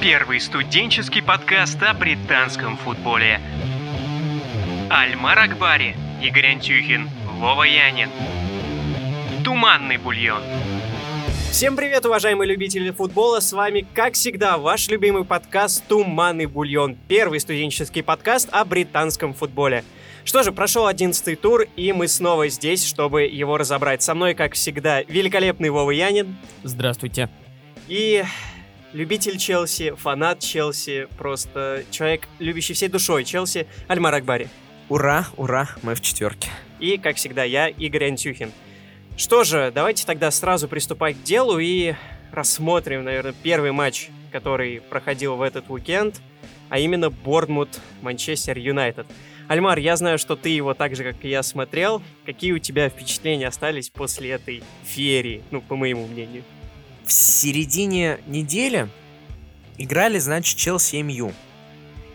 Первый студенческий подкаст о британском футболе. Альмар Акбари, Игорь Антюхин, Вова Янин. Туманный бульон. Всем привет, уважаемые любители футбола! С вами, как всегда, ваш любимый подкаст «Туманный бульон». Первый студенческий подкаст о британском футболе. Что же, прошел одиннадцатый тур, и мы снова здесь, чтобы его разобрать. Со мной, как всегда, великолепный Вова Янин. Здравствуйте. И любитель Челси, фанат Челси, просто человек, любящий всей душой Челси, Альмар Акбари. Ура, ура, мы в четверке. И, как всегда, я, Игорь Антюхин. Что же, давайте тогда сразу приступать к делу и рассмотрим, наверное, первый матч, который проходил в этот уикенд, а именно Борнмут-Манчестер Юнайтед. Альмар, я знаю, что ты его так же, как и я, смотрел. Какие у тебя впечатления остались после этой феерии, ну, по моему мнению? В середине недели играли, значит, Челси и МЮ.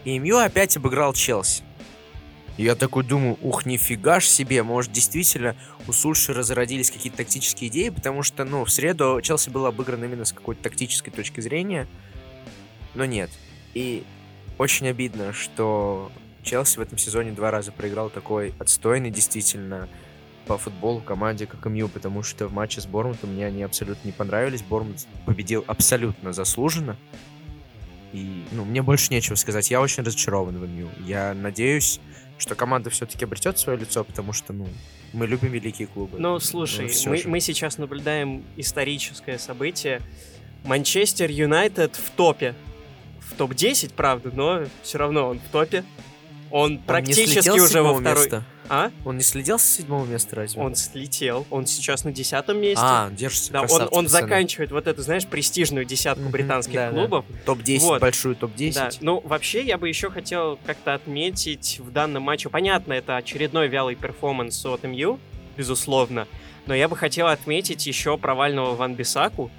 И МЮ опять обыграл Челси. Я такой думаю, ух, нифига ж себе, может, действительно у Сульши разродились какие-то тактические идеи, потому что, ну, в среду Челси был обыгран именно с какой-то тактической точки зрения, но нет. И очень обидно, что Челси в этом сезоне два раза проиграл такой отстойный, действительно, по футболу команде, как МЮ, потому что в матче с Бормутом мне они абсолютно не понравились. Бормут победил абсолютно заслуженно. И, ну, мне больше нечего сказать. Я очень разочарован в МЮ. Я надеюсь, что команда все-таки обретет свое лицо, потому что, ну, мы любим великие клубы. Ну, слушай, ну, мы, мы сейчас наблюдаем историческое событие. Манчестер Юнайтед в топе. В топ-10, правда, но все равно он в топе. Он, он практически уже во второй... Места. А? Он не следил с седьмого места разве? Он слетел. Он сейчас на десятом месте. А, держится. Да, он, он заканчивает вот эту, знаешь, престижную десятку британских да, клубов. Да. Топ-10, вот. большую топ-10. Да. Ну, вообще, я бы еще хотел как-то отметить в данном матче. Понятно, это очередной вялый перформанс от МЮ, безусловно. Но я бы хотел отметить еще провального Ван Бисаку,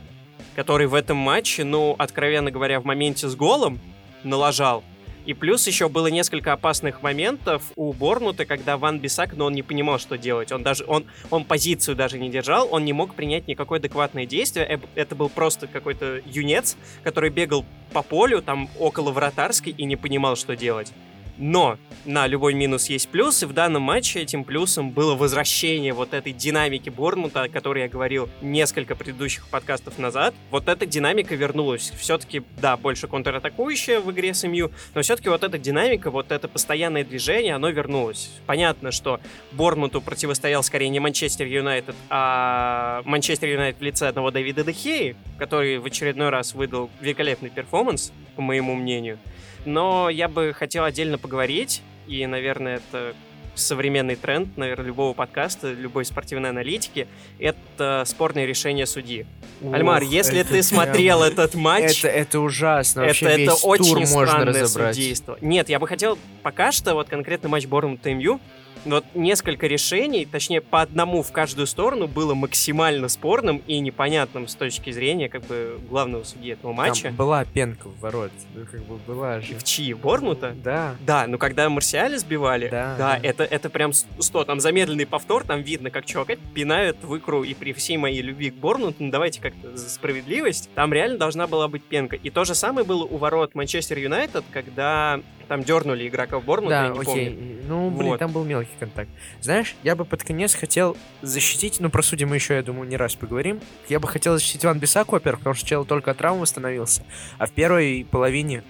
который в этом матче, ну, откровенно говоря, в моменте с голом налажал и плюс еще было несколько опасных моментов у Борнута, когда Ван Бисак, но он не понимал, что делать. Он даже, он, он позицию даже не держал, он не мог принять никакое адекватное действие. Это был просто какой-то юнец, который бегал по полю, там около вратарской и не понимал, что делать. Но на любой минус есть плюс, и в данном матче этим плюсом было возвращение вот этой динамики Борнмута, о которой я говорил несколько предыдущих подкастов назад. Вот эта динамика вернулась. Все-таки, да, больше контратакующая в игре с МЮ, но все-таки вот эта динамика, вот это постоянное движение, оно вернулось. Понятно, что Борнмуту противостоял скорее не Манчестер Юнайтед, а Манчестер Юнайтед в лице одного Давида Де Хеи, который в очередной раз выдал великолепный перформанс, по моему мнению. Но я бы хотел отдельно поговорить, и, наверное, это современный тренд, наверное, любого подкаста, любой спортивной аналитики, это спорное решение судьи. Ух, Альмар, если ты смотрел этот матч... Это, это ужасно. Вообще это, это очень можно разобрать. судейство. Нет, я бы хотел пока что вот конкретно матч Борнмут МЮ вот несколько решений, точнее, по одному в каждую сторону было максимально спорным и непонятным с точки зрения, как бы, главного судьи этого матча. Там была пенка в ворот, ну, как бы была же. В чьи? Борнута? Да. Да, но когда Марсиаля сбивали, да, да, да. Это, это прям 100, там замедленный повтор, там видно, как чувак пинают в икру, и при всей моей любви к Борнуту, ну давайте как-то за справедливость, там реально должна была быть пенка. И то же самое было у ворот Манчестер Юнайтед, когда там дернули игрока в Борнмут, да, я не окей. помню. Ну, блин, вот. там был мелкий контакт. Знаешь, я бы под конец хотел защитить, ну, про судьи мы еще, я думаю, не раз поговорим. Я бы хотел защитить Ван Бисаку, во-первых, потому что чел только от травмы восстановился. А в первой половине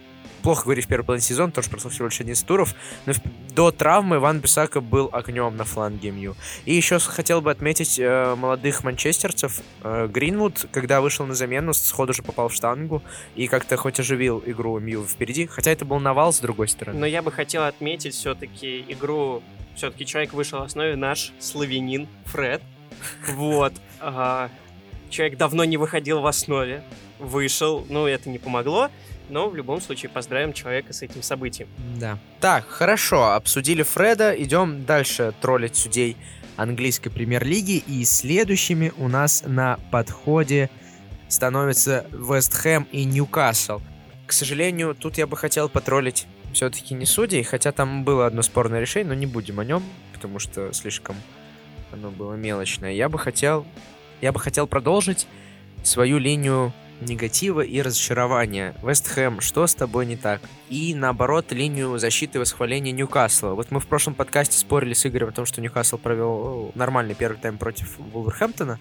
плохо говорить в первый половине сезона, тоже прошел всего лишь 11 туров, но до травмы Ван Бисака был огнем на фланге МЮ. И еще хотел бы отметить э, молодых манчестерцев. Э, Гринвуд, когда вышел на замену, сходу же попал в штангу и как-то хоть оживил игру МЮ впереди, хотя это был навал с другой стороны. Но я бы хотел отметить все-таки игру, все-таки человек вышел в основе наш славянин Фред. Вот. Человек давно не выходил в основе, вышел, ну это не помогло. Но в любом случае поздравим человека с этим событием. Да. Так, хорошо, обсудили Фреда, идем дальше троллить судей английской премьер-лиги. И следующими у нас на подходе становятся Вест Хэм и Ньюкасл. К сожалению, тут я бы хотел потроллить все-таки не судей, хотя там было одно спорное решение, но не будем о нем, потому что слишком оно было мелочное. Я бы хотел, я бы хотел продолжить свою линию негатива и разочарования. Вест Хэм, что с тобой не так? И наоборот, линию защиты и восхваления Ньюкасла. Вот мы в прошлом подкасте спорили с Игорем о том, что Ньюкасл провел нормальный первый тайм против Вулверхэмптона.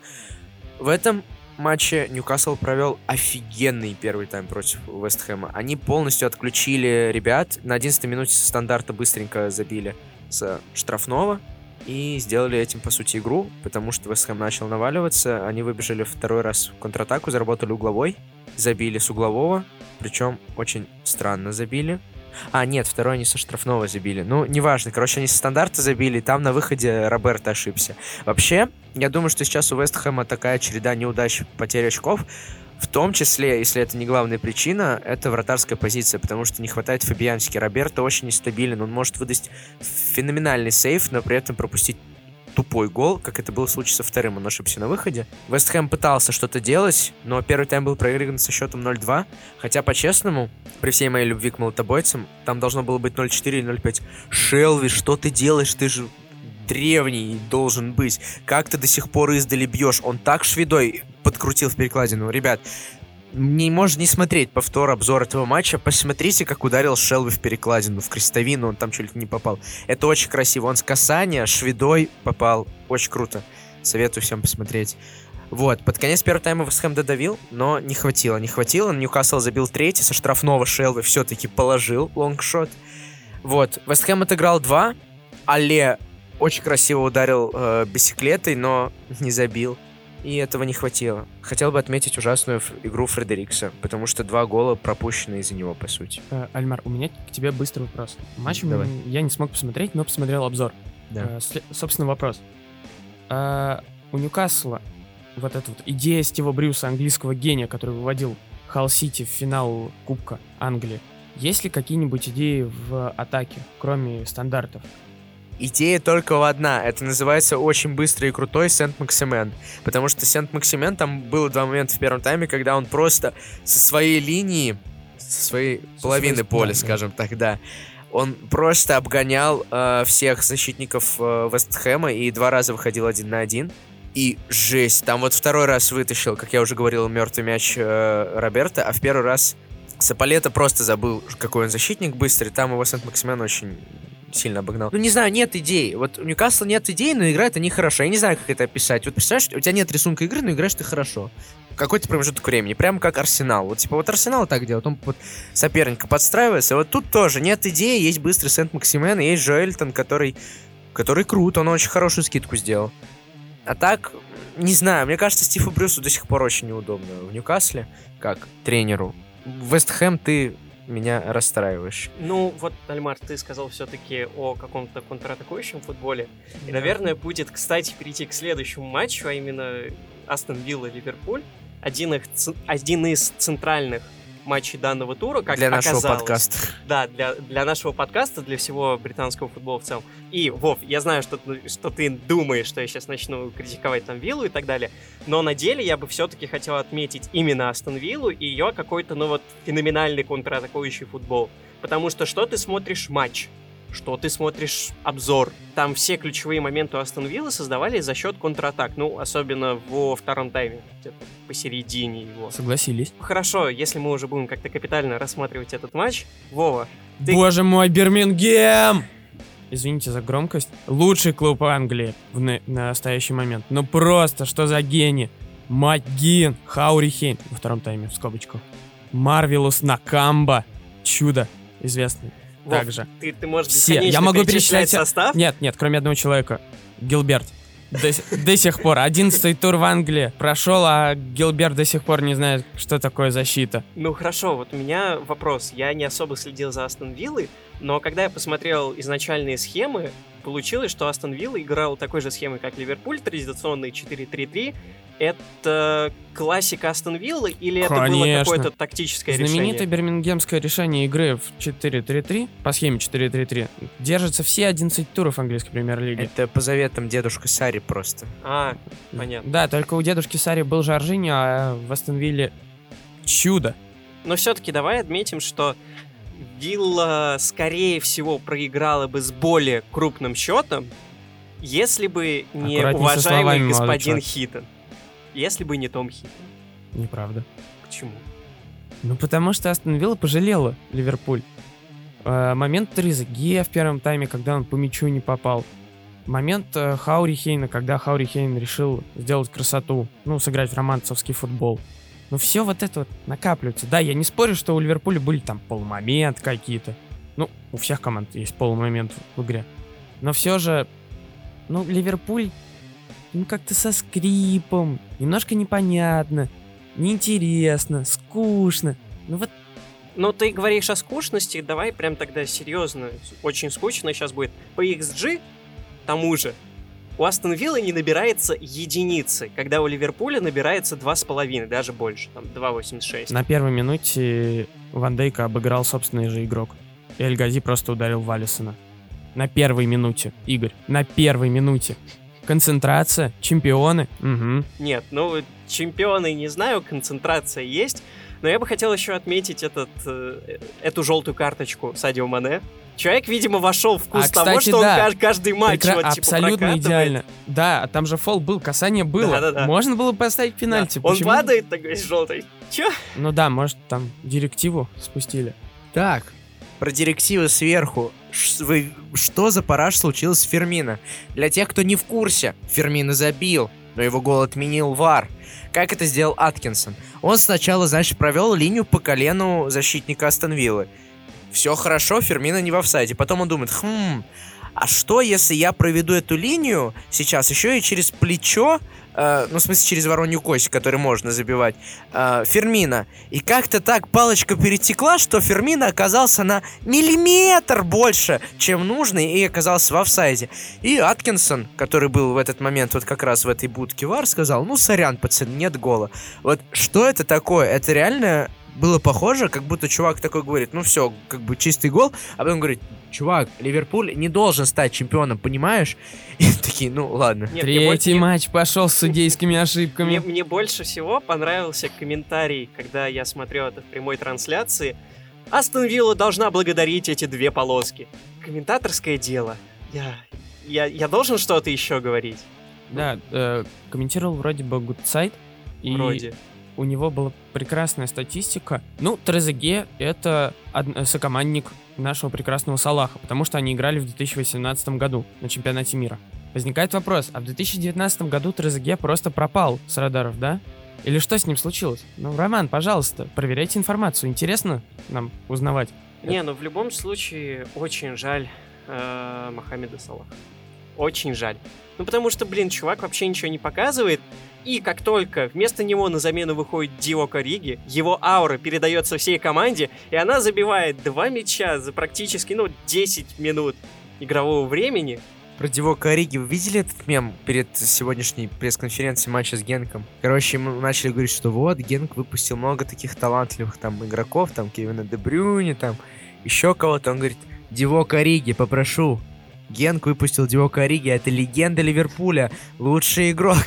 В этом матче Ньюкасл провел офигенный первый тайм против Вестхэма. Они полностью отключили ребят. На 11 минуте со стандарта быстренько забили с штрафного и сделали этим, по сути, игру, потому что Вестхэм начал наваливаться. Они выбежали второй раз в контратаку, заработали угловой, забили с углового, причем очень странно забили. А, нет, второй они со штрафного забили. Ну, неважно. Короче, они со стандарта забили, и там на выходе Роберт ошибся. Вообще, я думаю, что сейчас у Вестхэма такая череда неудач, потерь очков. В том числе, если это не главная причина, это вратарская позиция, потому что не хватает Фабиански. Роберто очень нестабилен, он может выдать феноменальный сейф, но при этом пропустить тупой гол, как это был случай со вторым, он ошибся на выходе. Вест Хэм пытался что-то делать, но первый тайм был проигран со счетом 0-2, хотя, по-честному, при всей моей любви к молотобойцам, там должно было быть 0-4 или 0-5. Шелви, что ты делаешь? Ты же древний должен быть. Как ты до сих пор издали бьешь? Он так шведой подкрутил в перекладину. Ребят, не можно не смотреть повтор, обзор этого матча. Посмотрите, как ударил Шелби в перекладину, в крестовину, он там чуть ли не попал. Это очень красиво. Он с касания шведой попал. Очень круто. Советую всем посмотреть. Вот, под конец первого тайма Вестхэм додавил, но не хватило, не хватило. Ньюкасл забил третий, со штрафного Шелби все-таки положил лонгшот. Вот, Вестхэм отыграл два, Але очень красиво ударил э, бисиклетой, но не забил и этого не хватило. Хотел бы отметить ужасную игру Фредерикса, потому что два гола пропущены из-за него, по сути. Э, Альмар, у меня к тебе быстрый вопрос. Матч Давай. я не смог посмотреть, но посмотрел обзор. Да. Э, собственно, вопрос. Э, у Ньюкасла вот эта вот идея Стива Брюса, английского гения, который выводил Халл Сити в финал Кубка Англии, есть ли какие-нибудь идеи в атаке, кроме стандартов? Идея только одна. Это называется очень быстрый и крутой Сент-Максимен. Потому что Сент-Максимен, там было два момента в первом тайме, когда он просто со своей линии, со своей со половины своей поля, скажем так, да, он просто обгонял э, всех защитников э, Вестхэма и два раза выходил один на один. И жесть, там вот второй раз вытащил, как я уже говорил, мертвый мяч э, Роберта, а в первый раз Саполета просто забыл, какой он защитник быстрый. Там его Сент-Максимен очень сильно обогнал. Ну, не знаю, нет идей. Вот у Ньюкасла нет идей, но играют они хорошо. Я не знаю, как это описать. Вот представляешь, у тебя нет рисунка игры, но играешь ты хорошо. Какой-то промежуток времени. Прямо как Арсенал. Вот типа вот Арсенал так делает. Он вот соперника подстраивается. Вот тут тоже нет идеи. Есть быстрый Сент-Максимен, есть Жоэльтон, который, который крут. Он очень хорошую скидку сделал. А так, не знаю, мне кажется, Стиву Брюсу до сих пор очень неудобно в Ньюкасле, как тренеру. Вест Хэм ты меня расстраиваешь. Ну, вот, Альмар, ты сказал все-таки о каком-то контратакующем футболе. И, наверное, будет, кстати, перейти к следующему матчу, а именно Астон Вилла Ливерпуль. Один, их, один из центральных матчей данного тура, как Для оказалось. нашего подкаста. Да, для, для нашего подкаста, для всего британского футбола в целом. И, Вов, я знаю, что, что ты думаешь, что я сейчас начну критиковать там Виллу и так далее, но на деле я бы все-таки хотел отметить именно Астон Виллу и ее какой-то, ну вот, феноменальный контратакующий футбол. Потому что что ты смотришь матч? Что ты смотришь обзор. Там все ключевые моменты у Астон Виллы создавались за счет контратак. Ну, особенно во втором тайме, где-то посередине его. Согласились. Хорошо, если мы уже будем как-то капитально рассматривать этот матч. Вова, ты... Боже мой, Бирмингем! Извините за громкость. Лучший клуб Англии в на настоящий момент. Ну просто, что за гений. Макгин, Хаури Хейн во втором тайме, в скобочках. Марвелус Накамба. Чудо известный. Вов, также. Ты, ты можешь Все. Я могу перечислять состав? Нет, нет, кроме одного человека. Гилберт. До, до сих пор. Одиннадцатый тур в Англии прошел, а Гилберт до сих пор не знает, что такое защита. Ну хорошо, вот у меня вопрос. Я не особо следил за Астон Виллой, но когда я посмотрел изначальные схемы, получилось, что Астон Вилла играл такой же схемой, как Ливерпуль, традиционный 4-3-3. Это классика Астон Виллы или Конечно. это было какое-то тактическое Знаменитое решение? Знаменитое бирмингемское решение игры в 4-3-3, по схеме 4-3-3, держится все 11 туров английской премьер-лиги. Это по заветам дедушка Сари просто. А, понятно. Да, только у дедушки Сари был Жоржиньо, а в Астон Вилле чудо. Но все-таки давай отметим, что Вилла, скорее всего, проиграла бы с более крупным счетом, если бы не уважаемый господин Хитон. Если бы не Том Хитон. Неправда. Почему? Ну, потому что Астон Вилла пожалела Ливерпуль. Э, момент Тризаге в первом тайме, когда он по мячу не попал. Момент э, Хаури Хейна, когда Хаури Хейн решил сделать красоту, ну, сыграть романцевский футбол. Ну, все вот это вот накапливается. Да, я не спорю, что у Ливерпуля были там полумомент какие-то. Ну, у всех команд есть полумомент в игре. Но все же, ну, Ливерпуль, ну, как-то со скрипом, немножко непонятно, неинтересно, скучно. Ну вот ну, ты говоришь о скучности, давай прям тогда серьезно. Очень скучно сейчас будет. По XG, тому же, у Астон Виллы не набирается единицы, когда у Ливерпуля набирается 2,5, даже больше, там 2,86. На первой минуте Ван Дейка обыграл собственный же игрок. И Эльгази просто ударил Валисона. На первой минуте, Игорь, на первой минуте. Концентрация, чемпионы. Угу. Нет, ну чемпионы не знаю, концентрация есть. Но я бы хотел еще отметить этот, э, эту желтую карточку Садио Мане. Человек, видимо, вошел в вкус а, того, кстати, что да. он каждый матч Прекра... вот, типа, Абсолютно идеально. Да, там же фол был, касание было. Да, да, да. Можно было поставить пенальти. Да. Он падает такой желтый. Че? Ну да, может, там директиву спустили. Так, про директивы сверху. Вы, что за параж случилось с Фермино? Для тех, кто не в курсе, Фермино забил, но его гол отменил ВАР. Как это сделал Аткинсон? Он сначала, значит, провел линию по колену защитника Астон Виллы. Все хорошо, Фермина не в офсайде. Потом он думает, хм, а что, если я проведу эту линию сейчас еще и через плечо, э, ну, в смысле, через воронью кость, которую можно забивать, э, Фермина. И как-то так палочка перетекла, что Фермина оказался на миллиметр больше, чем нужно, и оказался в офсайде. И Аткинсон, который был в этот момент вот как раз в этой будке вар, сказал, ну, сорян, пацан, нет гола. Вот что это такое? Это реально было похоже, как будто чувак такой говорит, ну все, как бы чистый гол, а потом говорит, чувак, Ливерпуль не должен стать чемпионом, понимаешь? И такие, ну ладно. Нет, Третий больше... матч пошел с судейскими ошибками. Мне, мне больше всего понравился комментарий, когда я смотрел это в прямой трансляции. Астон Вилла должна благодарить эти две полоски. Комментаторское дело. Я, я, я должен что-то еще говорить? Да, э, комментировал вроде бы Гудсайд. И вроде у него была прекрасная статистика. Ну, Трезеге — это сокомандник нашего прекрасного Салаха, потому что они играли в 2018 году на чемпионате мира. Возникает вопрос, а в 2019 году Трезеге просто пропал с радаров, да? Или что с ним случилось? Ну, Роман, пожалуйста, проверяйте информацию. Интересно нам узнавать. Не, ну в любом случае очень жаль э, Мохаммеда Салаха. Очень жаль. Ну потому что, блин, чувак вообще ничего не показывает. И как только вместо него на замену выходит Дио Кориги, его аура передается всей команде, и она забивает два мяча за практически, ну, 10 минут игрового времени. Про Диво Кориги вы видели этот мем перед сегодняшней пресс-конференцией матча с Генком? Короче, мы начали говорить, что вот, Генк выпустил много таких талантливых там игроков, там Кевина Дебрюни, там еще кого-то. Он говорит, Диво Кориги, попрошу. Генк выпустил Диво Кориги, это легенда Ливерпуля, лучший игрок.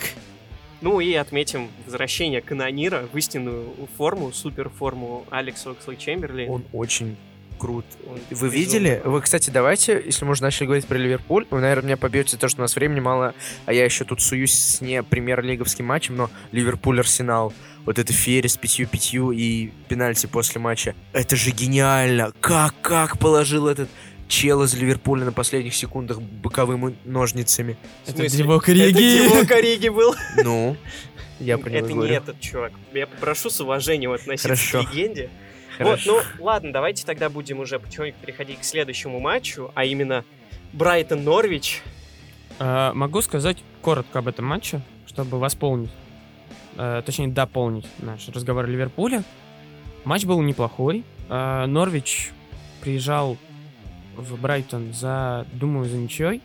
Ну и отметим возвращение канонира в истинную форму, супер форму Алекса Оксли Чемберли. Он очень крут. Он вы видели? Вы, кстати, давайте, если мы уже начали говорить про Ливерпуль, вы, наверное, меня побьете то, что у нас времени мало, а я еще тут суюсь с не премьер-лиговским матчем, но Ливерпуль-Арсенал, вот это феерия с пятью-пятью и пенальти после матча. Это же гениально! Как, как положил этот чел из Ливерпуля на последних секундах боковыми ножницами. Это Дивок Риги. Это Дивок Риги был. Ну, я про Это не этот чувак. Я попрошу с уважением относиться Хорошо. к легенде. Хорошо. Вот, ну ладно, давайте тогда будем уже потихоньку переходить к следующему матчу, а именно Брайтон-Норвич. А, могу сказать коротко об этом матче, чтобы восполнить, а, точнее дополнить наш разговор о Ливерпуле. Матч был неплохой. А, Норвич приезжал в Брайтон за, думаю, за ничьей.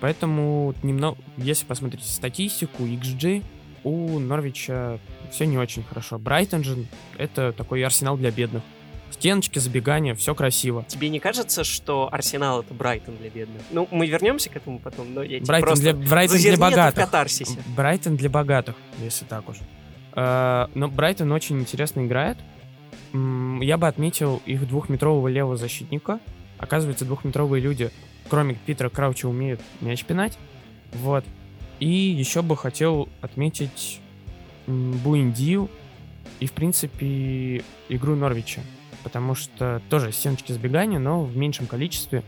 Поэтому немного, если посмотреть статистику, XG, у Норвича все не очень хорошо. Брайтон же это такой арсенал для бедных. Стеночки, забегания, все красиво. Тебе не кажется, что Арсенал это Брайтон для бедных? Ну, мы вернемся к этому потом, но я Брайтон просто для, Брайтон для богатых. Брайтон для богатых, если так уж. Uh, но Брайтон очень интересно играет. Я бы отметил их двухметрового левого защитника, Оказывается, двухметровые люди, кроме Питера Крауча, умеют мяч пинать. Вот. И еще бы хотел отметить Буиндию. и, в принципе, игру Норвича. Потому что тоже стеночки сбегания, но в меньшем количестве.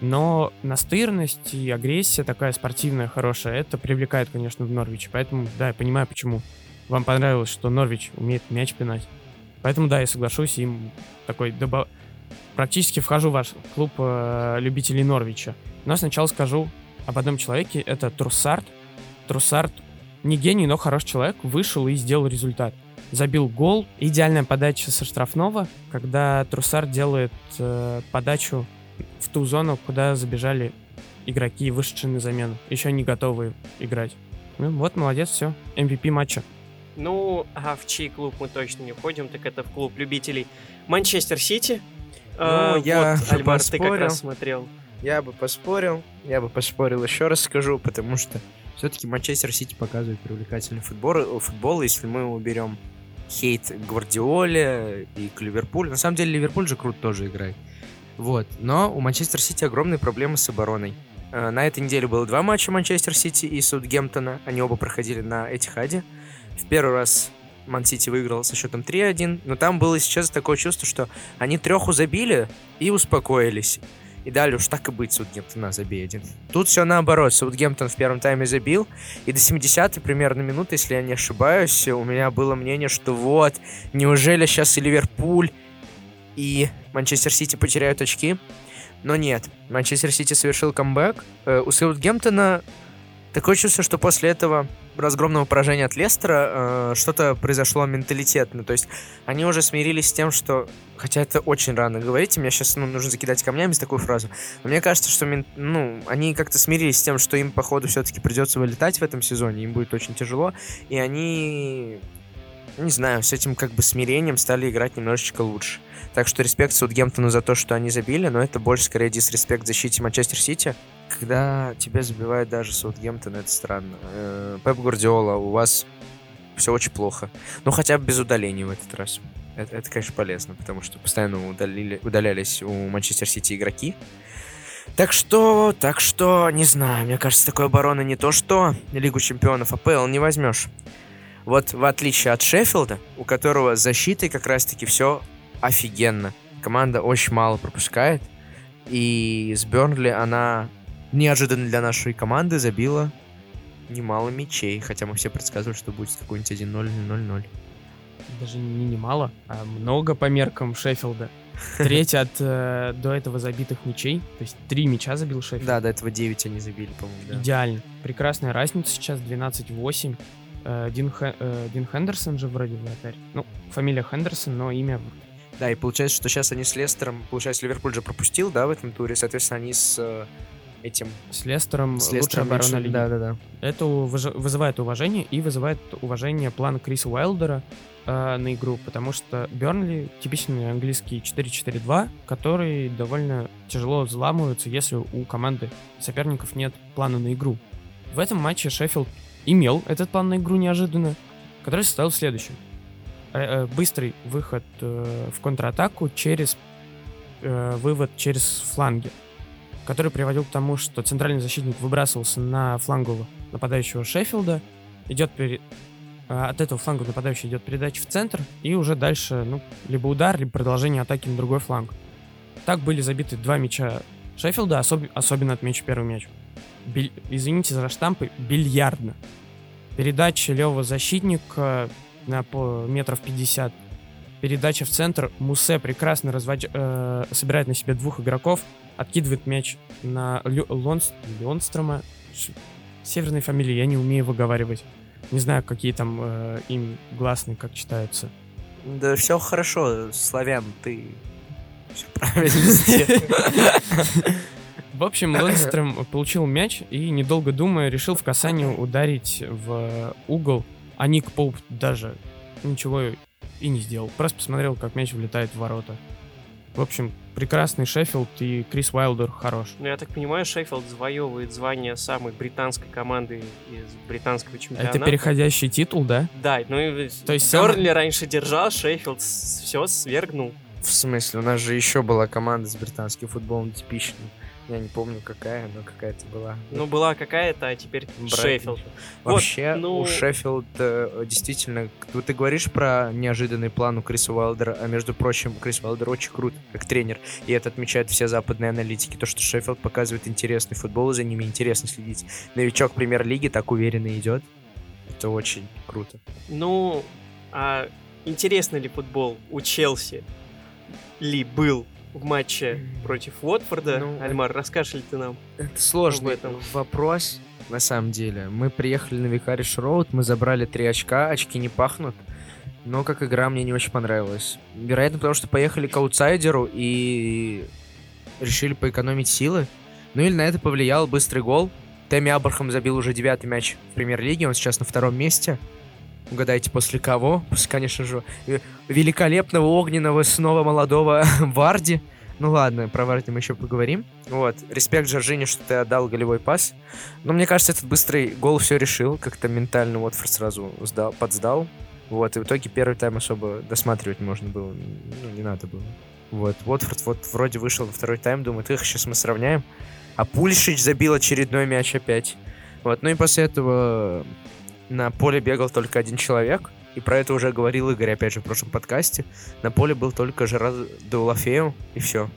Но настырность и агрессия такая спортивная, хорошая, это привлекает, конечно, в Норвиче. Поэтому, да, я понимаю, почему вам понравилось, что Норвич умеет мяч пинать. Поэтому, да, я соглашусь, им такой добав... практически вхожу в ваш клуб э, любителей Норвича. Но сначала скажу об одном человеке, это Труссард. Труссард не гений, но хороший человек, вышел и сделал результат. Забил гол, идеальная подача со штрафного, когда Труссард делает э, подачу в ту зону, куда забежали игроки, вышедшие на замену, еще не готовые играть. Ну вот, молодец, все, MVP матча. Ну, а в чей клуб мы точно не входим, так это в клуб любителей Манчестер Сити. Ну, а, я вот, Альмар, ты как раз смотрел. Я бы поспорил, я бы поспорил, еще раз скажу, потому что все-таки Манчестер Сити показывает привлекательный футбол, футбол, если мы уберем хейт Гвардиоле и к Ливерпулю. На самом деле Ливерпуль же круто тоже играет. Вот. Но у Манчестер Сити огромные проблемы с обороной. Э, на этой неделе было два матча Манчестер Сити и Саутгемптона. Они оба проходили на Этихаде. В первый раз Ман Сити выиграл со счетом 3-1, но там было сейчас такое чувство, что они треху забили и успокоились. И дали уж так и быть, Саутгемптон забей один. Тут все наоборот. Саутгемптон в первом тайме забил. И до 70-й примерно минуты, если я не ошибаюсь, у меня было мнение, что вот, неужели сейчас и Ливерпуль, и Манчестер Сити потеряют очки? Но нет. Манчестер Сити совершил камбэк. Э, у Саутгемптона Такое чувство, что после этого разгромного поражения от Лестера э, что-то произошло менталитетно. То есть они уже смирились с тем, что... Хотя это очень рано говорить, мне сейчас ну, нужно закидать камнями с такую фразу. Но мне кажется, что мен... ну, они как-то смирились с тем, что им, походу, все-таки придется вылетать в этом сезоне. Им будет очень тяжело. И они не знаю, с этим как бы смирением стали играть немножечко лучше. Так что респект Саутгемптону за то, что они забили, но это больше скорее дисреспект защите Манчестер Сити. Когда тебя забивает даже Саутгемптон, это странно. Э, Пеп Гвардиола, у вас все очень плохо. Ну, хотя бы без удалений в этот раз. Это, это конечно, полезно, потому что постоянно удалили, удалялись у Манчестер Сити игроки. Так что, так что, не знаю, мне кажется, такой обороны не то что Лигу Чемпионов АПЛ не возьмешь. Вот в отличие от Шеффилда, у которого защитой как раз-таки все офигенно. Команда очень мало пропускает. И с Бернли она неожиданно для нашей команды забила немало мячей. Хотя мы все предсказывали, что будет какой-нибудь 1-0 или 0-0. Даже не немало, а много по меркам Шеффилда. Треть от э, до этого забитых мячей. То есть три мяча забил Шеффилд. Да, до этого 9 они забили, по-моему. Да. Идеально. Прекрасная разница сейчас 12-8. Э, Дин, Хэ, э, Дин Хендерсон же вроде вратарь. Ну, фамилия Хендерсон, но имя... Да, и получается, что сейчас они с Лестером... Получается, Ливерпуль же пропустил, да, в этом туре. Соответственно, они с э, этим... С Лестером, с Лестером лучшая оборона лиги. Да, да, да. Это вызывает уважение и вызывает уважение плана Криса Уайлдера э, на игру, потому что Бернли типичный английский 4-4-2, который довольно тяжело взламывается, если у команды соперников нет плана на игру. В этом матче Шеффилд имел этот план на игру неожиданно, который состоял в следующем. Э, э, быстрый выход э, в контратаку через вывод через фланги, который приводил к тому, что центральный защитник выбрасывался на флангу нападающего Шеффилда, идет перед... от этого фланга нападающий идет передача в центр, и уже дальше, ну, либо удар, либо продолжение атаки на другой фланг. Так были забиты два мяча Шеффилда, особ... особенно отмечу первый мяч биль... извините за штампы, бильярдно. Передача левого защитника на по метров 50. Передача в центр. Мусе прекрасно разводя... э, собирает на себе двух игроков. Откидывает мяч на Лю... Лонс... Лонстрома. Северные фамилии я не умею выговаривать. Не знаю, какие там э, им гласные, как читаются. Да все хорошо, славян, ты все правильно В общем, Лонстрем получил мяч и, недолго думая, решил в касании ударить в угол, а Ник Поуп даже ничего и не сделал. Просто посмотрел, как мяч влетает в ворота. В общем, прекрасный Шеффилд и Крис Уайлдер хорош. Ну, я так понимаю, Шеффилд завоевывает звание самой британской команды из британского чемпионата. Это переходящий титул, да? Да, ну и То есть Бернли сам... раньше держал, Шеффилд все свергнул. В смысле? У нас же еще была команда с британским футболом типичной. Я не помню, какая, но какая-то была. Ну, была какая-то, а теперь Брайтон. Шеффилд. Вообще, Вот, ну- у Шеффилд э, действительно... Вот ты говоришь про неожиданный план у Криса Уайлдера, а между прочим, Крис Уайлдер очень крут как тренер, и это отмечают все западные аналитики, то, что Шеффилд показывает интересный футбол, и за ними интересно следить. Новичок премьер-лиги так уверенно идет. Это очень круто. Ну, а интересный ли футбол у Челси ли был в матче против Уотфорда? Ну, Альмар, расскажешь ли ты нам? Это сложный этом. вопрос, на самом деле. Мы приехали на Викариш Роуд, мы забрали три очка, очки не пахнут. Но как игра мне не очень понравилась. Вероятно, потому что поехали к аутсайдеру и решили поэкономить силы. Ну или на это повлиял быстрый гол. Тэмми Абрахам забил уже девятый мяч в премьер-лиге, он сейчас на втором месте. Угадайте, после кого? После, конечно же, великолепного, огненного, снова молодого Варди. Ну ладно, про Варди мы еще поговорим. Вот, респект Жоржине, что ты отдал голевой пас. Но мне кажется, этот быстрый гол все решил. Как-то ментально Уотфорд сразу сдал, подсдал. Вот, и в итоге первый тайм особо досматривать можно было. Ну, не надо было. Вот, Уотфорд вот вроде вышел во второй тайм, думает, их сейчас мы сравняем. А Пульшич забил очередной мяч опять. Вот, ну и после этого на поле бегал только один человек. И про это уже говорил Игорь, опять же, в прошлом подкасте. На поле был только Жерар Деулафею, и все.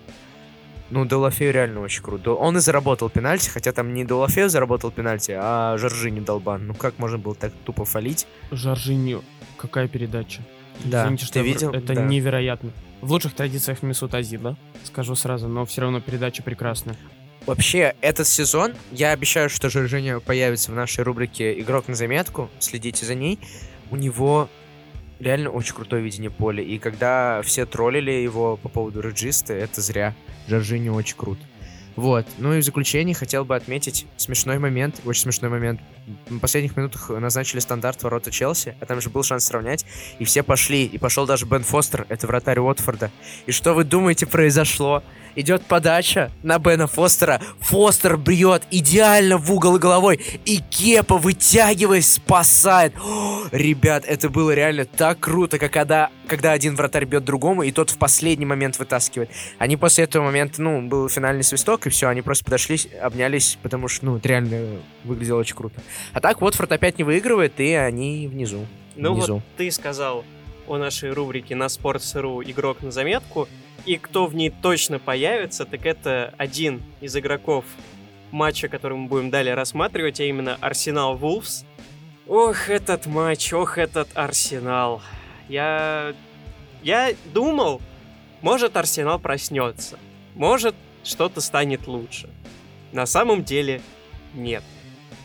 Ну, Деулафею реально очень круто. Он и заработал пенальти, хотя там не Деулафею заработал пенальти, а Жоржини долбан. Ну, как можно было так тупо фалить? Жоржиньо, какая передача. Да, Извините, ты видел? Это Да. невероятно. В лучших традициях Месут Азила, скажу сразу, но все равно передача прекрасная. Вообще, этот сезон, я обещаю, что Жоржиньо появится в нашей рубрике «Игрок на заметку», следите за ней. У него реально очень крутое видение поля, и когда все троллили его по поводу реджиста, это зря. Жоржиньо очень крут. Вот. Ну и в заключение хотел бы отметить смешной момент, очень смешной момент. В последних минутах назначили стандарт ворота Челси, а там же был шанс сравнять, и все пошли, и пошел даже Бен Фостер, это вратарь Уотфорда. И что вы думаете произошло? Идет подача на Бена Фостера. Фостер бьет идеально в угол головой. И Кепа, вытягиваясь, спасает. О, ребят, это было реально так круто, как когда, когда один вратарь бьет другому, и тот в последний момент вытаскивает. Они после этого момента, ну, был финальный свисток, и все, они просто подошли, обнялись, потому что, ну, это реально выглядело очень круто. А так, Уотфорд опять не выигрывает, и они внизу. Ну внизу. вот ты сказал о нашей рубрике на Sports.ru «Игрок на заметку», и кто в ней точно появится, так это один из игроков матча, который мы будем далее рассматривать, а именно Арсенал Вулфс. Ох, этот матч, ох, этот Арсенал. Я... Я думал, может Арсенал проснется, может что-то станет лучше. На самом деле нет.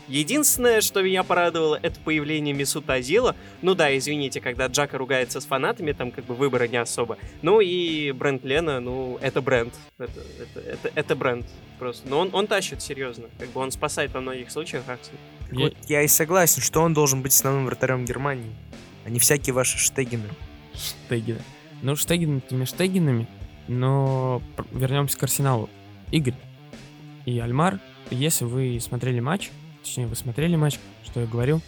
Единственное, что меня порадовало, это появление Мисута Азила. Ну да, извините, когда Джака ругается с фанатами, там как бы выбора не особо. Ну и бренд Лена, ну это бренд. Это, это, это, это бренд просто. Но он, он тащит серьезно. Как бы он спасает во многих случаях Арсенал. Я- Вот я и согласен, что он должен быть основным вратарем Германии, а не всякие ваши штегины. Штегины. Ну, Штегины этими Штегинами, но вернемся к Арсеналу. Игорь и Альмар, если вы смотрели матч, точнее, вы смотрели матч, что я говорю,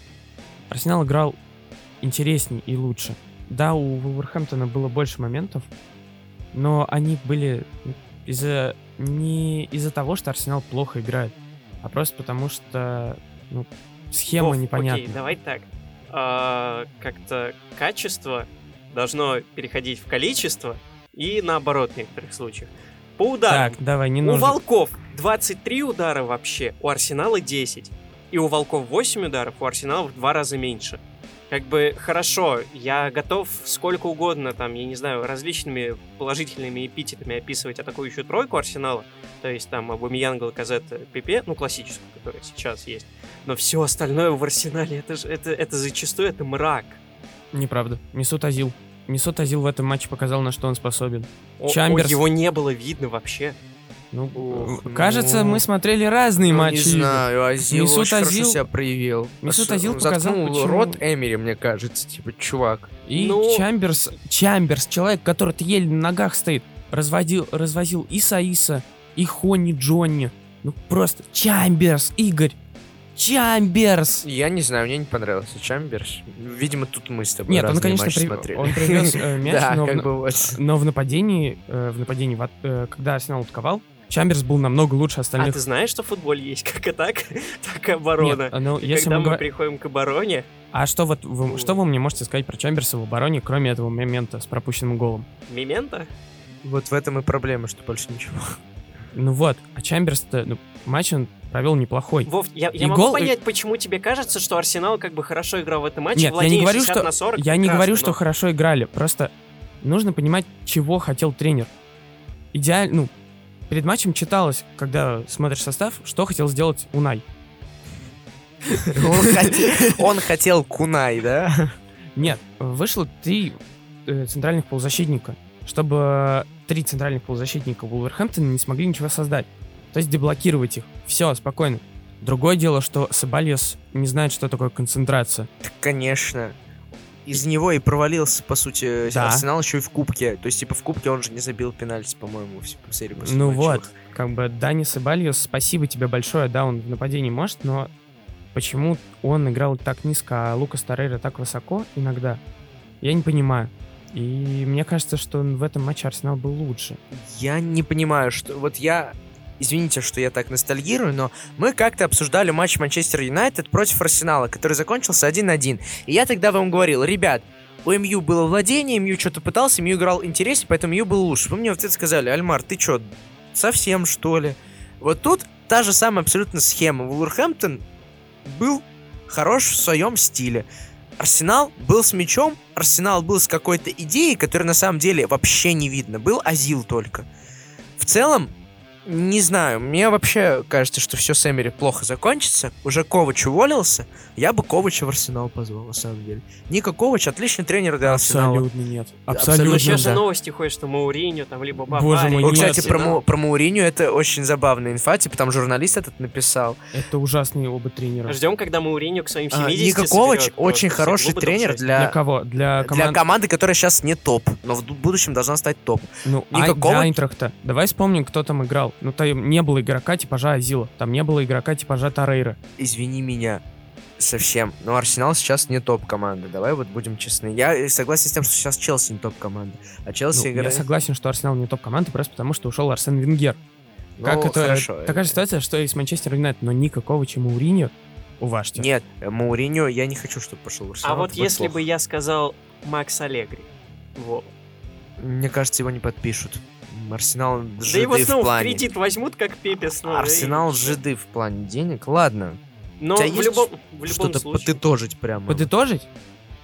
Арсенал играл интереснее и лучше. Да, у Вулверхэмптона было больше моментов, но они были из-за не из-за того, что Арсенал плохо играет, а просто потому что ну, схема Вов, непонятна. Окей, давай так. А, как-то качество должно переходить в количество и наоборот в некоторых случаях. По ударам. Так, давай, не У нужно. Волков 23 удара вообще, у Арсенала 10. И у Волков 8 ударов, у Арсенала в два раза меньше. Как бы хорошо, я готов сколько угодно, там, я не знаю, различными положительными эпитетами описывать атакующую тройку Арсенала. То есть там Абумиян, Галказет, Пипе, ну классическую, которая сейчас есть. Но все остальное в Арсенале, это же, это, это зачастую это мрак. Неправда. Месут Озил. Месут Озил в этом матче показал, на что он способен. О- о, Чамберс. его не было видно вообще. Ну, Ох, кажется, ну, мы смотрели разные Ну, матчи. не знаю, Озил Месут очень хорошо Озил- себя проявил. Месут Озил показал, почему- рот Эмери, мне кажется, типа, чувак. И Ну- Чамберс, Чамберс, человек, который еле на ногах стоит, разводил, развозил и Саиса, и Хони Джонни. Ну просто Чамберс, Игорь. Чамберс! Я не знаю, мне не понравился Чамберс. Видимо, тут мы с тобой Нет, он, разные конечно, матчи при- смотрели. он привез э, мяч, Да, но, в, бы вот. но в нападении, э, в нападении, э, когда Арсенал атаковал, Чамберс был намного лучше остальных. А ты знаешь, что в футболе есть как атака, так и оборона? Нет, ну, и если когда мы, мы... приходим к обороне... А что вот вы, что вы мне можете сказать про Чамберса в обороне, кроме этого момента с пропущенным голом? Мемента? Вот в этом и проблема, что больше ничего. Ну вот, а Чамберс-то, ну, матч он провел неплохой. Вов, я, я И могу гол- понять, почему тебе кажется, что Арсенал как бы хорошо играл в этом матче. Нет, я не говорю, 60 что на 40, я не говорю, что но- хорошо играли. Просто нужно понимать, чего хотел тренер. Идеально, ну, перед матчем читалось, когда смотришь состав, что хотел сделать Унай. Он хотел- Кунай, да? Нет, вышло три э, центральных полузащитника, чтобы три центральных полузащитника Вулверхэмптона не смогли ничего создать. То есть деблокировать их. Все, спокойно. Другое дело, что Сабальос не знает, что такое концентрация. Так, Конечно. Из него и провалился, по сути, Да. Арсенал еще и в Кубке. То есть, типа, в Кубке он же не забил пенальти, по-моему, в серии после Ну матча. вот, как бы Дани Сабальос, спасибо тебе большое, да, он в нападении может, но почему он играл так низко, а Лукас Торрейра так высоко иногда, я не понимаю. И мне кажется, что в этом матче Арсенал был лучше. Я не понимаю, что... Вот я... Извините, что я так ностальгирую, но мы как-то обсуждали матч Манчестер Юнайтед против Арсенала, который закончился 1-1. И я тогда вам говорил, ребят, у МЮ было владение, МЮ что-то пытался, МЮ играл интереснее, поэтому МЮ был лучше. Вы мне в ответ сказали, Альмар, ты что, совсем что ли? Вот тут та же самая абсолютно схема. Вулверхэмптон был хорош в своем стиле. Арсенал был с мячом, Арсенал был с какой-то идеей, которая на самом деле вообще не видно. Был Азил только. В целом, не знаю, мне вообще кажется, что все с Эмери плохо закончится. Уже Ковач уволился, я бы Ковача в Арсенал позвал, на самом деле. Ника Ковач отличный тренер для Арсенала. Абсолютно нет. Абсолютно Абсолютно. Сейчас же да. новости ходят, что Мауриньо, там, либо Боже Бавария, мой, либо кстати, про. Му- про Мауриню это очень забавная инфа, типа там журналист этот написал. Это ужасные оба тренера. Ждем, когда Мауриньо к своим А, 70 Ника Ковач соберет очень хороший тренер для, Для кого? Для для команд... команды, которая сейчас не топ, но в ду- будущем должна стать топ. Ну, Ника Ай- Ковач- для Айнтрахта. Давай вспомним, кто там играл. Ну, там не было игрока типажа Азила. Там не было игрока типажа Торрейра. Извини меня совсем, но Арсенал сейчас не топ команда. Давай вот будем честны. Я э, согласен с тем, что сейчас Челси не топ команда, а Челси Ну, я играет. согласен, что Арсенал не топ-команда, просто потому что ушел Арсен Венгер. Ну, как это хорошо. такая же ситуация, что и с Манчестер Юнайтед, но Ника Ковача и Мауриньо уважьте. Нет, э, Мауриньо, я не хочу, чтобы пошел в Арсенал. А вот если бы плохо. я сказал Макс Алегри, вот. Мне кажется, его не подпишут. Арсенал Да жиды его в снова в плане. кредит возьмут, как Пепе снова. Арсенал и- жиды в плане денег. Ладно, Но в есть любом, в любом что-то случае... подытожить прямо. Подытожить,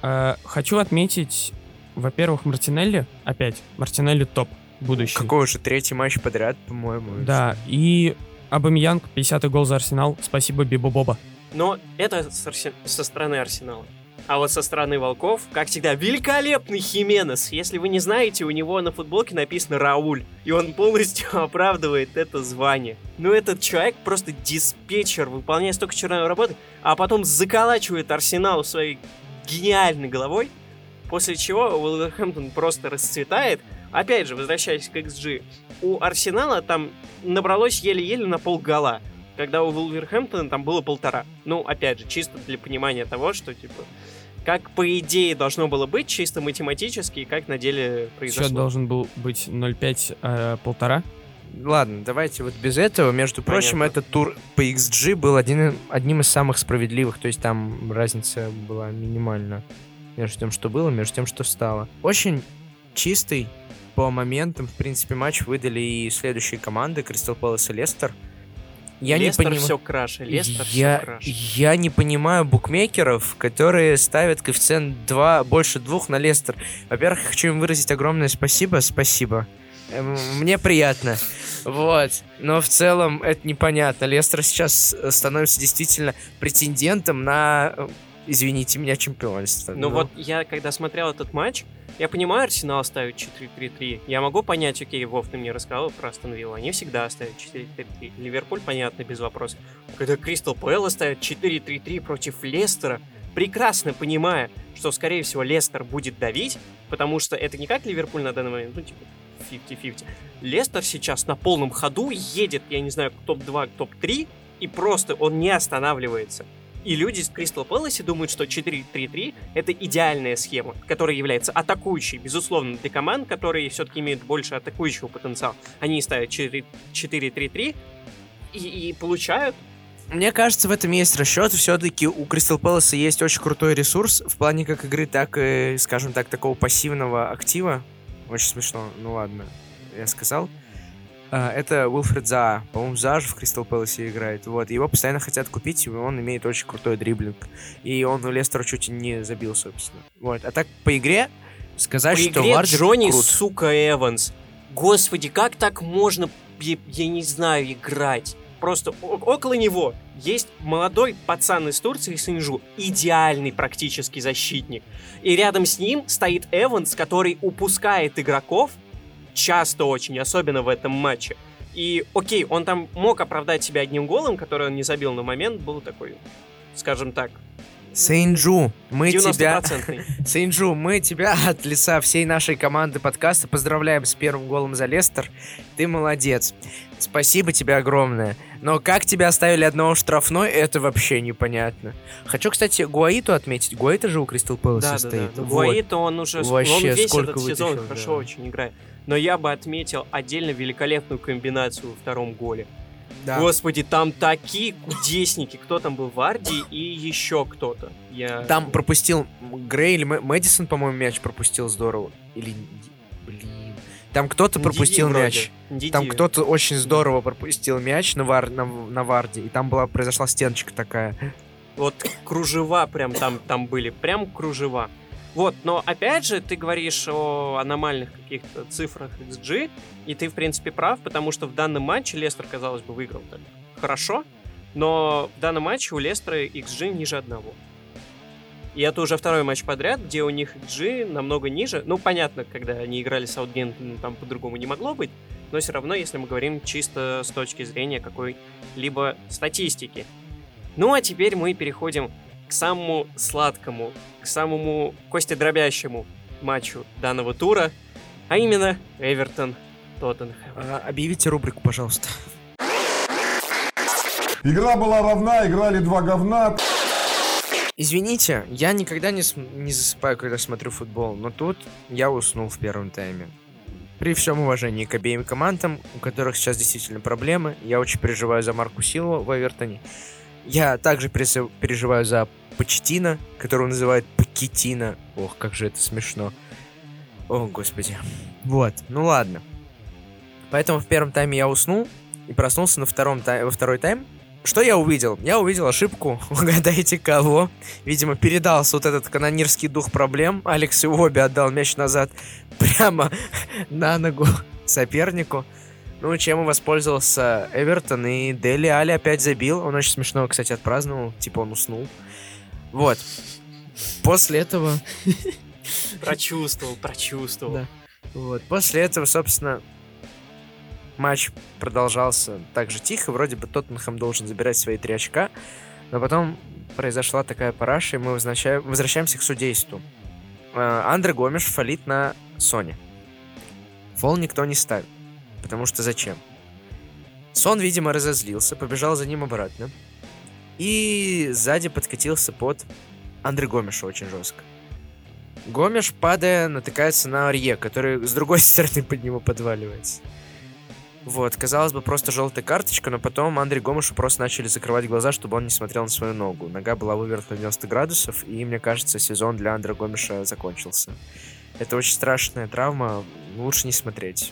э, хочу отметить, во-первых, Мартинелли, опять, Мартинелли топ будущий. Какой уже третий матч подряд, по-моему. Да, и Абамьянг, 50-й гол за Арсенал, спасибо Бибо Боба. Но это со стороны Арсенала. А вот со стороны Волков, как всегда, великолепный Хименес. Если вы не знаете, у него на футболке написано Рауль. И он полностью оправдывает это звание. Ну, этот человек просто диспетчер, выполняет столько черной работы, а потом заколачивает Арсенал своей гениальной головой. После чего Уолверхэмптон просто расцветает. Опять же, возвращаясь к XG, у Арсенала там набралось еле-еле на пол гола когда у Вулверхэмптона там было полтора. Ну, опять же, чисто для понимания того, что, типа, как по идее должно было быть, чисто математически, и как на деле произошло. Счет должен был быть 0-5, э, полтора. Ладно, давайте вот без этого. Между прочим, Понятно. этот тур по XG был один, одним из самых справедливых. То есть там разница была минимальна между тем, что было, между тем, что стало. Очень чистый по моментам, в принципе, матч выдали и следующие команды, Кристал Пэлас и Лестер. Я Лестер не понимаю. все краше, Лестер я, все краше. я не понимаю букмекеров, которые ставят коэффициент 2, больше двух на Лестер. Во-первых, хочу им выразить огромное спасибо. Спасибо. Эм, Мне приятно. Вот. Но в целом это непонятно. Лестер сейчас становится действительно претендентом на, э, извините меня, чемпионство. Ну вот я, когда смотрел этот матч, я понимаю, Арсенал ставит 4-3-3. Я могу понять, окей, Вов, ты мне рассказал про Астон Виллу. Они всегда ставят 4-3-3. Ливерпуль, понятно, без вопросов. Когда Кристал Пэлас ставит 4-3-3 против Лестера, прекрасно понимая, что, скорее всего, Лестер будет давить, потому что это не как Ливерпуль на данный момент, ну, типа, 50-50. Лестер сейчас на полном ходу едет, я не знаю, к топ-2, к топ-3, и просто он не останавливается. И люди с Кристал Пэласи думают, что 4-3-3 это идеальная схема, которая является атакующей, безусловно, для команд, которые все-таки имеют больше атакующего потенциала. Они ставят 4-3-3 и, и получают мне кажется, в этом есть расчет. Все-таки у Кристал Пэласа есть очень крутой ресурс в плане как игры, так и, скажем так, такого пассивного актива. Очень смешно. Ну ладно, я сказал. А, это Уилфред За. По-моему, За же в Кристал Пэласе играет. Вот. Его постоянно хотят купить, и он имеет очень крутой дриблинг. И он у Лестера чуть не забил, собственно. Вот. А так, по игре сказать, по что игре Варди Джонни, крут. сука, Эванс. Господи, как так можно, я, я не знаю, играть? Просто около него есть молодой пацан из Турции, Синжу, идеальный практически защитник. И рядом с ним стоит Эванс, который упускает игроков, часто очень, особенно в этом матче. И окей, он там мог оправдать себя одним голом, который он не забил, но момент был такой, скажем так, Сейнджу, мы тебя... Сейнджу, мы тебя от лица всей нашей команды подкаста поздравляем с первым голом за Лестер. Ты молодец. Спасибо тебе огромное. Но как тебя оставили одного штрафной, это вообще непонятно. Хочу, кстати, Гуаиту отметить. Гуаита же у Кристал Пэласа да, стоит. Да, да. Вот. Гуаиту, он уже вообще, он весь этот сезон хорошо да. очень играет. Но я бы отметил отдельно великолепную комбинацию во втором голе. Да. Господи, там такие кудесники. Кто там был? Варди и еще кто-то. Я... Там пропустил Грей или Мэдисон, по-моему, мяч пропустил здорово. Или... Блин. Там кто-то пропустил Диди мяч. Диди. Там кто-то очень здорово пропустил мяч на, вар... на, на Варде. И там была произошла стеночка такая. Вот кружева прям там, там были. Прям кружева. Вот, но опять же, ты говоришь о аномальных каких-то цифрах XG, и ты, в принципе, прав, потому что в данном матче Лестер, казалось бы, выиграл так хорошо, но в данном матче у Лестера XG ниже одного. И это уже второй матч подряд, где у них XG намного ниже. Ну, понятно, когда они играли с Саутгемптоном, там по-другому не могло быть, но все равно, если мы говорим чисто с точки зрения какой-либо статистики. Ну, а теперь мы переходим к самому сладкому, к самому костедробящему матчу данного тура, а именно Эвертон Тоттенхэм. А, объявите рубрику, пожалуйста. Игра была равна, играли два говна. Извините, я никогда не, не засыпаю, когда смотрю футбол, но тут я уснул в первом тайме. При всем уважении к обеим командам, у которых сейчас действительно проблемы, я очень переживаю за Марку Силу в Эвертоне. Я также переживаю за Почтина, которого называют Пакетина. Ох, как же это смешно. О, господи. Вот, ну ладно. Поэтому в первом тайме я уснул и проснулся на втором тай... во второй тайм. Что я увидел? Я увидел ошибку, угадайте кого. Видимо, передался вот этот канонирский дух проблем. Алекс Иоби отдал мяч назад прямо на ногу сопернику. Ну, чем и воспользовался Эвертон, и Дели Али опять забил. Он очень смешно, кстати, отпраздновал. Типа он уснул. Вот. После этого... Прочувствовал, прочувствовал. Да. Вот. После этого, собственно, матч продолжался так же тихо. Вроде бы Тоттенхэм должен забирать свои три очка. Но потом произошла такая параша, и мы возвращаемся к судейству. Э, Андре Гомеш фалит на Соне. Фол никто не ставит. Потому что зачем? Сон, видимо, разозлился, побежал за ним обратно. И сзади подкатился под Андре Гомеша очень жестко. Гомеш, падая, натыкается на Арье, который с другой стороны под него подваливается. Вот, казалось бы, просто желтая карточка, но потом Андрей Гомешу просто начали закрывать глаза, чтобы он не смотрел на свою ногу. Нога была вывернута на 90 градусов, и, мне кажется, сезон для Андрея Гомеша закончился. Это очень страшная травма, лучше не смотреть.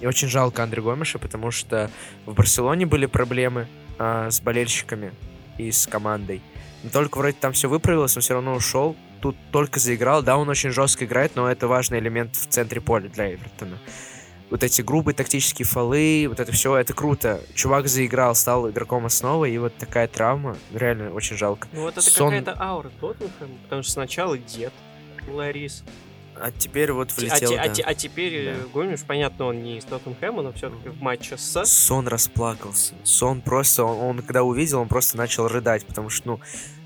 И очень жалко Андрея Гомеша, потому что в Барселоне были проблемы а, с болельщиками и с командой. Но только вроде там все выправилось, он все равно ушел. Тут только заиграл. Да, он очень жестко играет, но это важный элемент в центре поля для Эвертона. Вот эти грубые тактические фолы, вот это все, это круто. Чувак заиграл, стал игроком основы, и вот такая травма, реально очень жалко. Ну вот это Сон... какая-то аура Тоттенхэма, потому что сначала дед Ларис, а теперь вот влетел, а, да. а, а теперь да. Гомеш, понятно, он не из Тоттенхэма, но все-таки в матче с... Сон расплакался. Сон просто, он, он когда увидел, он просто начал рыдать, потому что, ну,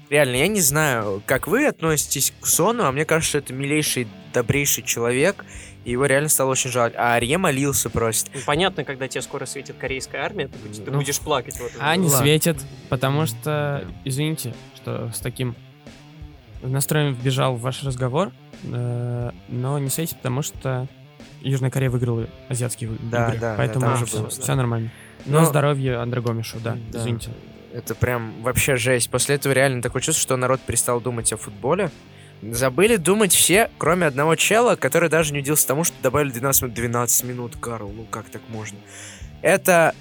Реально, я не знаю, как вы относитесь к Сону, а мне кажется, что это милейший, добрейший человек, и его реально стало очень жаль. А Арье молился просто. Ну, понятно, когда тебе скоро светит корейская армия, ты, ты ну, будешь плакать. Вот а не светит, потому что, извините, что с таким настроем вбежал в ваш разговор, э, но не светит, потому что Южная Корея выиграла азиатские да, игры. Да, поэтому да, все, все нормально. Но, но здоровье Андре Гомешу, да, да, извините. Это прям вообще жесть. После этого реально такое чувство, что народ перестал думать о футболе. Забыли думать все, кроме одного чела, который даже не удивился тому, что добавили 12 минут. 12 минут, Карл, ну как так можно? Это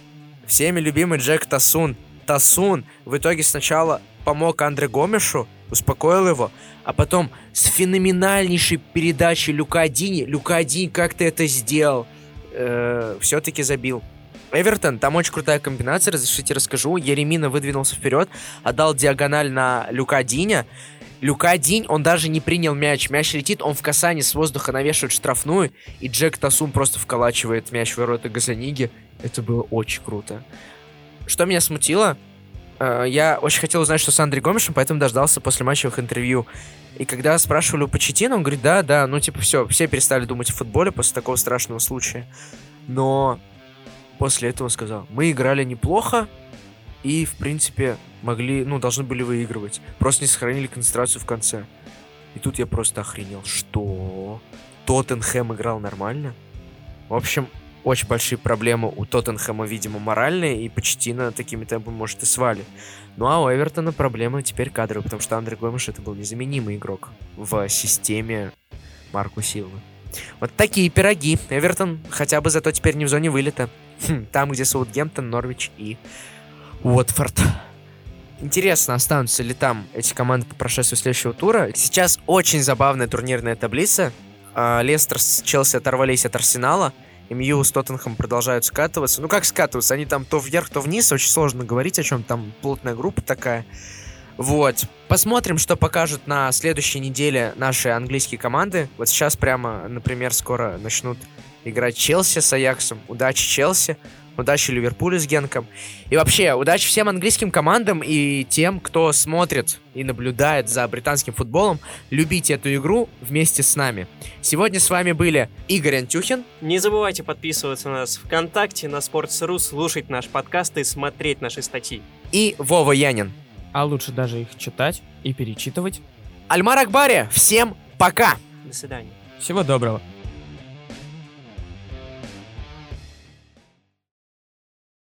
всеми любимый Джек Тасун. Тасун в итоге сначала помог Андре Гомешу, успокоил его, а потом с феноменальнейшей передачей Люка Дини, Люка Дини, как ты это сделал? Э, все-таки забил. Эвертон, там очень крутая комбинация, разрешите расскажу. Еремина выдвинулся вперед, отдал диагональ на Люка Диня, Люка Динь, он даже не принял мяч. Мяч летит, он в касании с воздуха навешивает штрафную, и Джек Тасум просто вколачивает мяч в ворота Газаниги. Это было очень круто. Что меня смутило, я очень хотел узнать, что с Андре Гомешем, поэтому дождался после матчевых интервью. И когда спрашивали у Почетина, он говорит, да, да, ну типа все, все перестали думать о футболе после такого страшного случая. Но после этого сказал, мы играли неплохо, и, в принципе, могли, ну, должны были выигрывать. Просто не сохранили концентрацию в конце. И тут я просто охренел. Что? Тоттенхэм играл нормально? В общем, очень большие проблемы у Тоттенхэма, видимо, моральные, и почти на такими темпами может и свалит. Ну а у Эвертона проблемы теперь кадровые, потому что Андрей Гомеш это был незаменимый игрок в системе Марку Силвы. Вот такие пироги. Эвертон хотя бы зато теперь не в зоне вылета. Хм, там, где Саутгемптон, Норвич и Уотфорд. Интересно, останутся ли там эти команды по прошествию следующего тура. Сейчас очень забавная турнирная таблица. А, Лестер с Челси оторвались от Арсенала. МЮ с Тоттенхэм продолжают скатываться. Ну как скатываться? Они там то вверх, то вниз. Очень сложно говорить о чем. Там плотная группа такая. Вот. Посмотрим, что покажут на следующей неделе наши английские команды. Вот сейчас прямо, например, скоро начнут играть Челси с Аяксом. Удачи, Челси. Удачи Ливерпулю с Генком. И вообще, удачи всем английским командам и тем, кто смотрит и наблюдает за британским футболом. Любите эту игру вместе с нами. Сегодня с вами были Игорь Антюхин. Не забывайте подписываться на нас ВКонтакте, на Sports.ru, слушать наш подкаст и смотреть наши статьи. И Вова Янин. А лучше даже их читать и перечитывать. Альмар Акбари, всем пока! До свидания. Всего доброго.